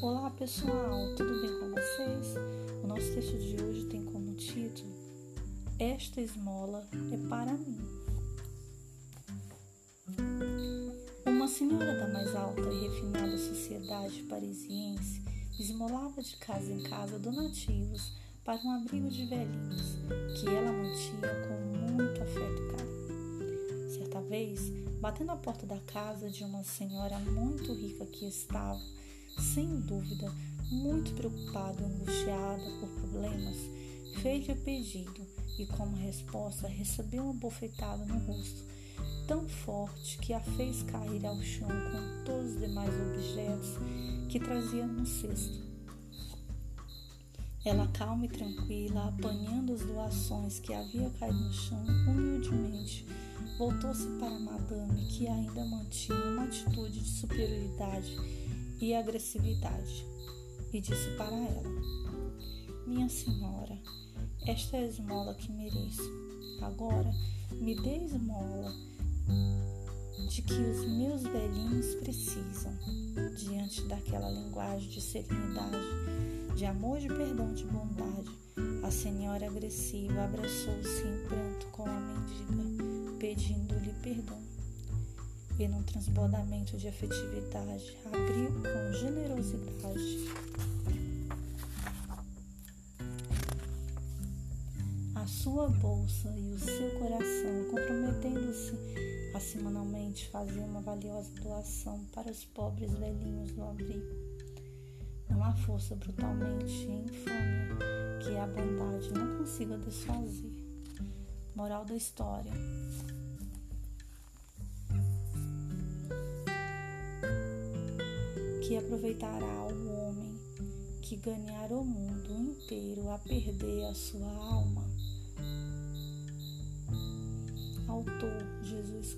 Olá pessoal, tudo bem com vocês? O nosso texto de hoje tem como título Esta esmola é para mim. Uma senhora da mais alta e refinada sociedade parisiense esmolava de casa em casa donativos para um abrigo de velhinhos que ela mantinha com muito afeto e carinho. Certa vez, batendo a porta da casa de uma senhora muito rica que estava, sem dúvida, muito preocupada e angustiada por problemas, fez-lhe pedido e, como resposta, recebeu uma bofetada no rosto tão forte que a fez cair ao chão com todos os demais objetos que trazia no cesto. Ela, calma e tranquila, apanhando as doações que havia caído no chão, humildemente voltou-se para a madame, que ainda mantinha uma atitude de superioridade e agressividade, e disse para ela: Minha senhora, esta é a esmola que mereço. Agora me dê esmola de que os meus velhinhos precisam. Diante daquela linguagem de serenidade, de amor, de perdão, de bondade, a senhora agressiva abraçou-se em pranto com a mendiga, pedindo-lhe perdão. E num transbordamento de afetividade, abriu com generosidade a sua bolsa e o seu coração, comprometendo-se a semanalmente fazer uma valiosa doação para os pobres velhinhos do abrigo. Não há força brutalmente infame que a bondade não consiga desfazer. Moral da história. Que aproveitará o homem que ganhar o mundo inteiro a perder a sua alma. Autor Jesus